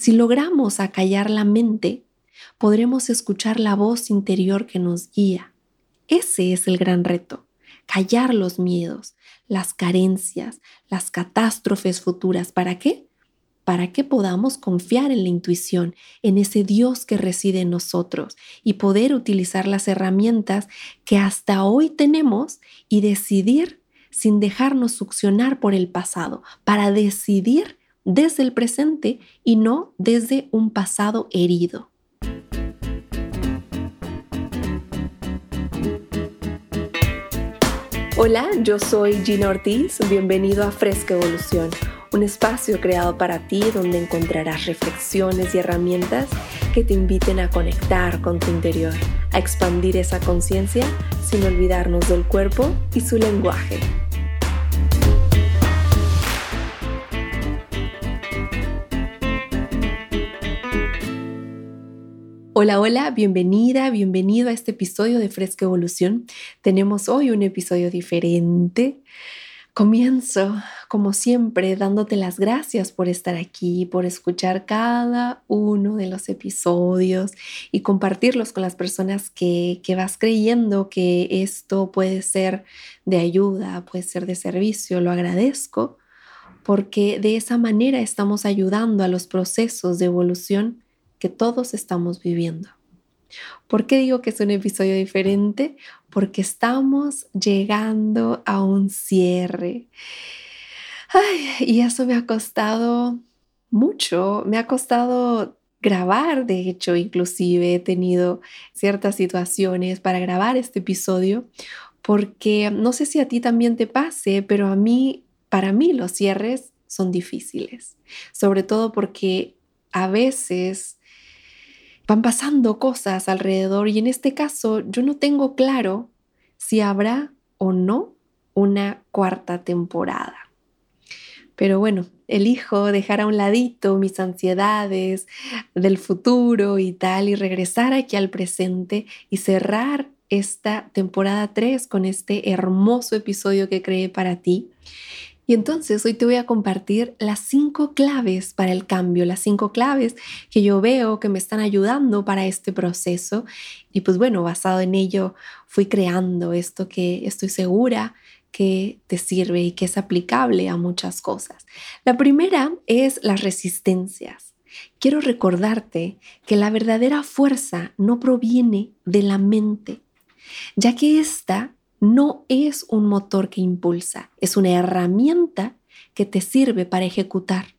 Si logramos acallar la mente, podremos escuchar la voz interior que nos guía. Ese es el gran reto, callar los miedos, las carencias, las catástrofes futuras. ¿Para qué? Para que podamos confiar en la intuición, en ese Dios que reside en nosotros y poder utilizar las herramientas que hasta hoy tenemos y decidir sin dejarnos succionar por el pasado, para decidir desde el presente y no desde un pasado herido. Hola, yo soy Gina Ortiz, bienvenido a Fresca Evolución, un espacio creado para ti donde encontrarás reflexiones y herramientas que te inviten a conectar con tu interior, a expandir esa conciencia sin olvidarnos del cuerpo y su lenguaje. Hola, hola, bienvenida, bienvenido a este episodio de Fresca Evolución. Tenemos hoy un episodio diferente. Comienzo, como siempre, dándote las gracias por estar aquí, por escuchar cada uno de los episodios y compartirlos con las personas que, que vas creyendo que esto puede ser de ayuda, puede ser de servicio. Lo agradezco porque de esa manera estamos ayudando a los procesos de evolución que todos estamos viviendo. ¿Por qué digo que es un episodio diferente? Porque estamos llegando a un cierre. y eso me ha costado mucho, me ha costado grabar, de hecho, inclusive he tenido ciertas situaciones para grabar este episodio, porque no sé si a ti también te pase, pero a mí, para mí los cierres son difíciles, sobre todo porque a veces van pasando cosas alrededor y en este caso yo no tengo claro si habrá o no una cuarta temporada. Pero bueno, elijo dejar a un ladito mis ansiedades del futuro y tal y regresar aquí al presente y cerrar esta temporada 3 con este hermoso episodio que creé para ti y entonces hoy te voy a compartir las cinco claves para el cambio, las cinco claves que yo veo que me están ayudando para este proceso. Y pues bueno, basado en ello fui creando esto que estoy segura que te sirve y que es aplicable a muchas cosas. La primera es las resistencias. Quiero recordarte que la verdadera fuerza no proviene de la mente, ya que esta no es un motor que impulsa, es una herramienta que te sirve para ejecutar.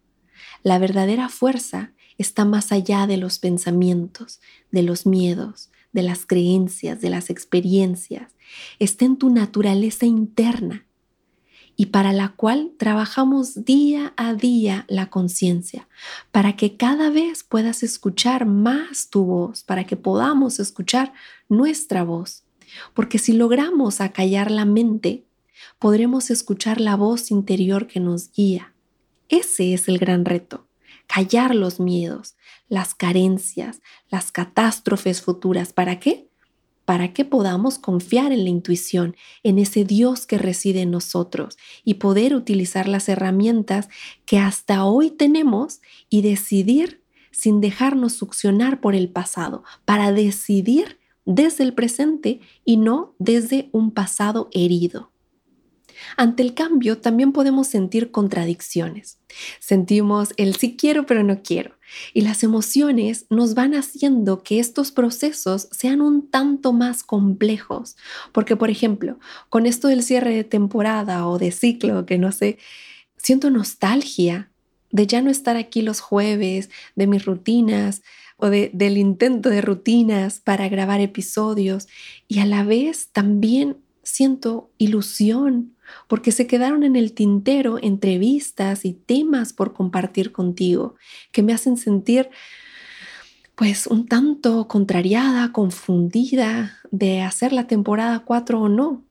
La verdadera fuerza está más allá de los pensamientos, de los miedos, de las creencias, de las experiencias. Está en tu naturaleza interna y para la cual trabajamos día a día la conciencia, para que cada vez puedas escuchar más tu voz, para que podamos escuchar nuestra voz. Porque si logramos acallar la mente, podremos escuchar la voz interior que nos guía. Ese es el gran reto, callar los miedos, las carencias, las catástrofes futuras. ¿Para qué? Para que podamos confiar en la intuición, en ese Dios que reside en nosotros y poder utilizar las herramientas que hasta hoy tenemos y decidir sin dejarnos succionar por el pasado, para decidir desde el presente y no desde un pasado herido. Ante el cambio también podemos sentir contradicciones. Sentimos el sí quiero pero no quiero y las emociones nos van haciendo que estos procesos sean un tanto más complejos. Porque, por ejemplo, con esto del cierre de temporada o de ciclo, que no sé, siento nostalgia de ya no estar aquí los jueves, de mis rutinas, del intento de rutinas para grabar episodios y a la vez también siento ilusión porque se quedaron en el tintero entrevistas y temas por compartir contigo que me hacen sentir pues un tanto contrariada, confundida de hacer la temporada 4 o no.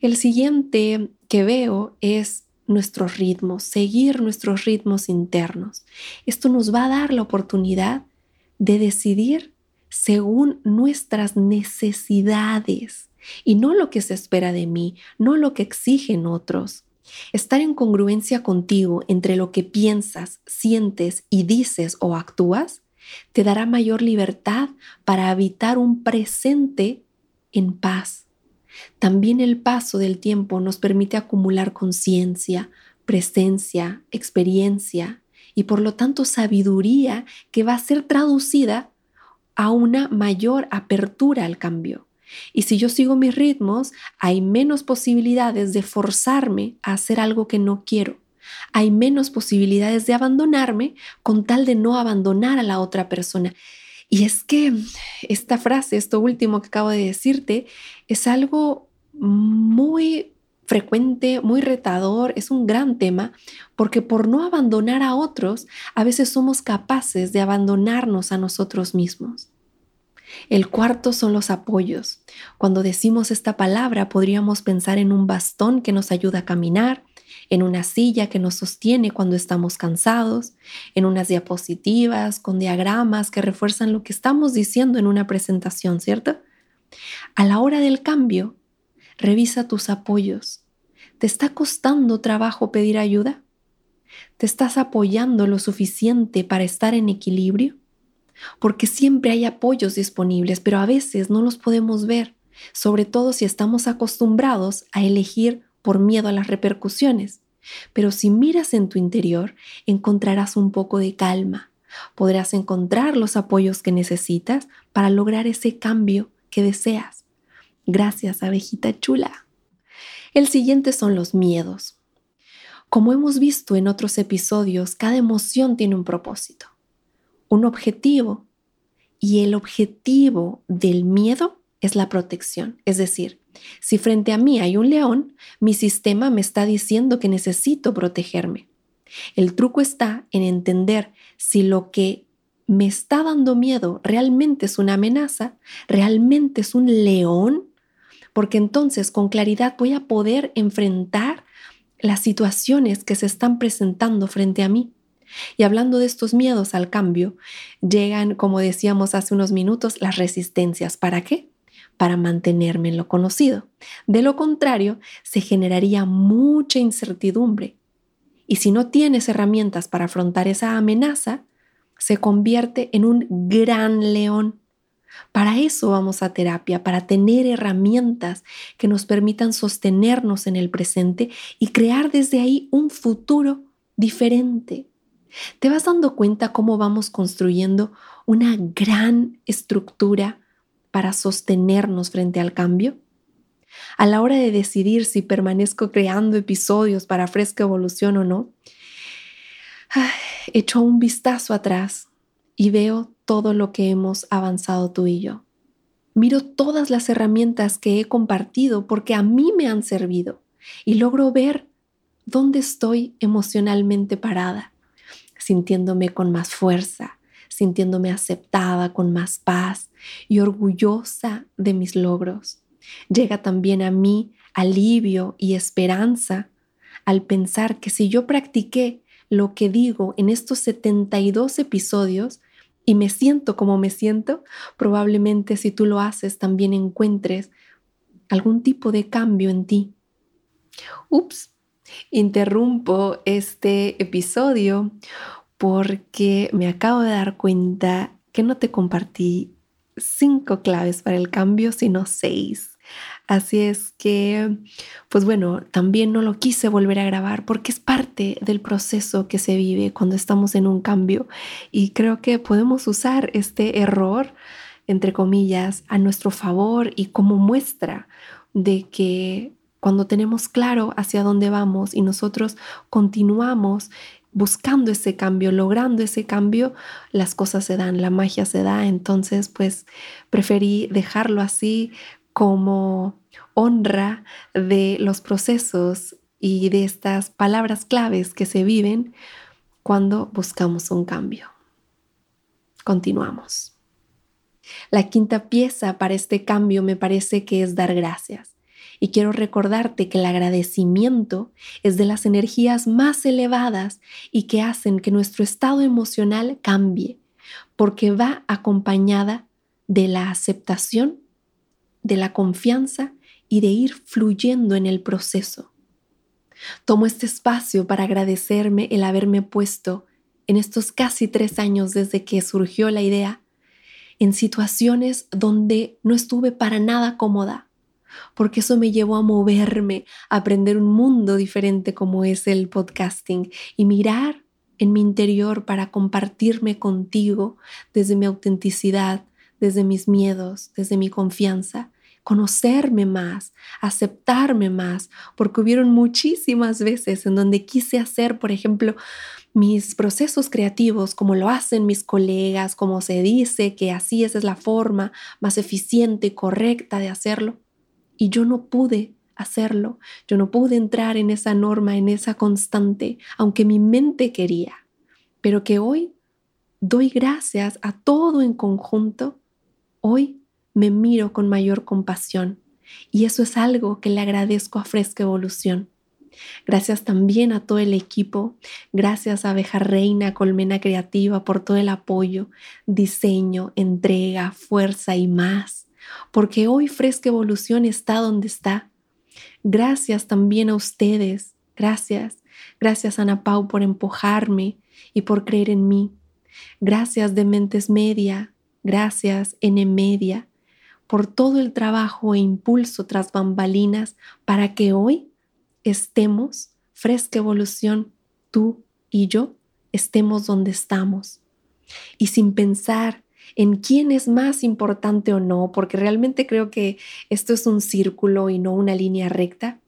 El siguiente que veo es nuestros ritmos, seguir nuestros ritmos internos. Esto nos va a dar la oportunidad de decidir según nuestras necesidades y no lo que se espera de mí, no lo que exigen otros. Estar en congruencia contigo entre lo que piensas, sientes y dices o actúas te dará mayor libertad para habitar un presente en paz. También el paso del tiempo nos permite acumular conciencia, presencia, experiencia y por lo tanto sabiduría que va a ser traducida a una mayor apertura al cambio. Y si yo sigo mis ritmos, hay menos posibilidades de forzarme a hacer algo que no quiero. Hay menos posibilidades de abandonarme con tal de no abandonar a la otra persona. Y es que esta frase, esto último que acabo de decirte, es algo muy frecuente, muy retador, es un gran tema, porque por no abandonar a otros, a veces somos capaces de abandonarnos a nosotros mismos. El cuarto son los apoyos. Cuando decimos esta palabra podríamos pensar en un bastón que nos ayuda a caminar, en una silla que nos sostiene cuando estamos cansados, en unas diapositivas con diagramas que refuerzan lo que estamos diciendo en una presentación, ¿cierto? A la hora del cambio, revisa tus apoyos. ¿Te está costando trabajo pedir ayuda? ¿Te estás apoyando lo suficiente para estar en equilibrio? porque siempre hay apoyos disponibles, pero a veces no los podemos ver, sobre todo si estamos acostumbrados a elegir por miedo a las repercusiones. Pero si miras en tu interior, encontrarás un poco de calma. Podrás encontrar los apoyos que necesitas para lograr ese cambio que deseas. Gracias, abejita chula. El siguiente son los miedos. Como hemos visto en otros episodios, cada emoción tiene un propósito un objetivo y el objetivo del miedo es la protección. Es decir, si frente a mí hay un león, mi sistema me está diciendo que necesito protegerme. El truco está en entender si lo que me está dando miedo realmente es una amenaza, realmente es un león, porque entonces con claridad voy a poder enfrentar las situaciones que se están presentando frente a mí. Y hablando de estos miedos al cambio, llegan, como decíamos hace unos minutos, las resistencias. ¿Para qué? Para mantenerme en lo conocido. De lo contrario, se generaría mucha incertidumbre. Y si no tienes herramientas para afrontar esa amenaza, se convierte en un gran león. Para eso vamos a terapia, para tener herramientas que nos permitan sostenernos en el presente y crear desde ahí un futuro diferente, ¿Te vas dando cuenta cómo vamos construyendo una gran estructura para sostenernos frente al cambio? A la hora de decidir si permanezco creando episodios para Fresca Evolución o no, echo un vistazo atrás y veo todo lo que hemos avanzado tú y yo. Miro todas las herramientas que he compartido porque a mí me han servido y logro ver dónde estoy emocionalmente parada sintiéndome con más fuerza, sintiéndome aceptada, con más paz y orgullosa de mis logros. Llega también a mí alivio y esperanza al pensar que si yo practiqué lo que digo en estos 72 episodios y me siento como me siento, probablemente si tú lo haces también encuentres algún tipo de cambio en ti. Ups, Interrumpo este episodio porque me acabo de dar cuenta que no te compartí cinco claves para el cambio, sino seis. Así es que, pues bueno, también no lo quise volver a grabar porque es parte del proceso que se vive cuando estamos en un cambio y creo que podemos usar este error, entre comillas, a nuestro favor y como muestra de que cuando tenemos claro hacia dónde vamos y nosotros continuamos buscando ese cambio, logrando ese cambio, las cosas se dan, la magia se da. Entonces, pues preferí dejarlo así como honra de los procesos y de estas palabras claves que se viven cuando buscamos un cambio. Continuamos. La quinta pieza para este cambio me parece que es dar gracias. Y quiero recordarte que el agradecimiento es de las energías más elevadas y que hacen que nuestro estado emocional cambie, porque va acompañada de la aceptación, de la confianza y de ir fluyendo en el proceso. Tomo este espacio para agradecerme el haberme puesto en estos casi tres años desde que surgió la idea en situaciones donde no estuve para nada cómoda, porque eso me llevó a moverme, a aprender un mundo diferente como es el podcasting y mirar en mi interior para compartirme contigo desde mi autenticidad, desde mis miedos, desde mi confianza, conocerme más, aceptarme más, porque hubieron muchísimas veces en donde quise hacer, por ejemplo, mis procesos creativos como lo hacen mis colegas, como se dice que así es la forma más eficiente y correcta de hacerlo. Y yo no pude hacerlo, yo no pude entrar en esa norma, en esa constante, aunque mi mente quería, pero que hoy doy gracias a todo en conjunto, hoy me miro con mayor compasión. Y eso es algo que le agradezco a Fresca Evolución. Gracias también a todo el equipo, gracias a Abeja Reina, Colmena Creativa por todo el apoyo, diseño, entrega, fuerza y más, porque hoy Fresca Evolución está donde está. Gracias también a ustedes, gracias, gracias Ana Pau por empujarme y por creer en mí. Gracias de Mentes Media, gracias N Media por todo el trabajo e impulso tras bambalinas para que hoy estemos, fresca evolución, tú y yo, estemos donde estamos. Y sin pensar en quién es más importante o no, porque realmente creo que esto es un círculo y no una línea recta,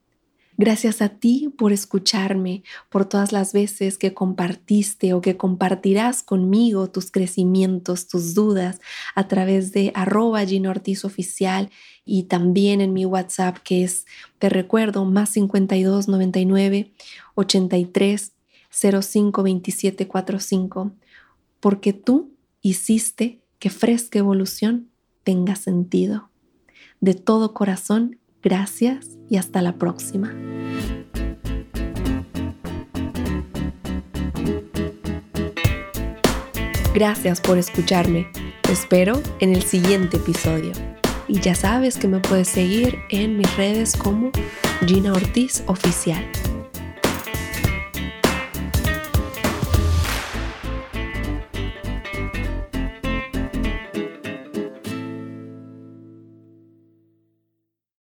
Gracias a ti por escucharme, por todas las veces que compartiste o que compartirás conmigo tus crecimientos, tus dudas a través de arroba Ortiz Oficial y también en mi WhatsApp que es, te recuerdo, más 52 99 83 05 27 45, porque tú hiciste que Fresca Evolución tenga sentido. De todo corazón, Gracias y hasta la próxima. Gracias por escucharme. Te espero en el siguiente episodio. Y ya sabes que me puedes seguir en mis redes como Gina Ortiz Oficial.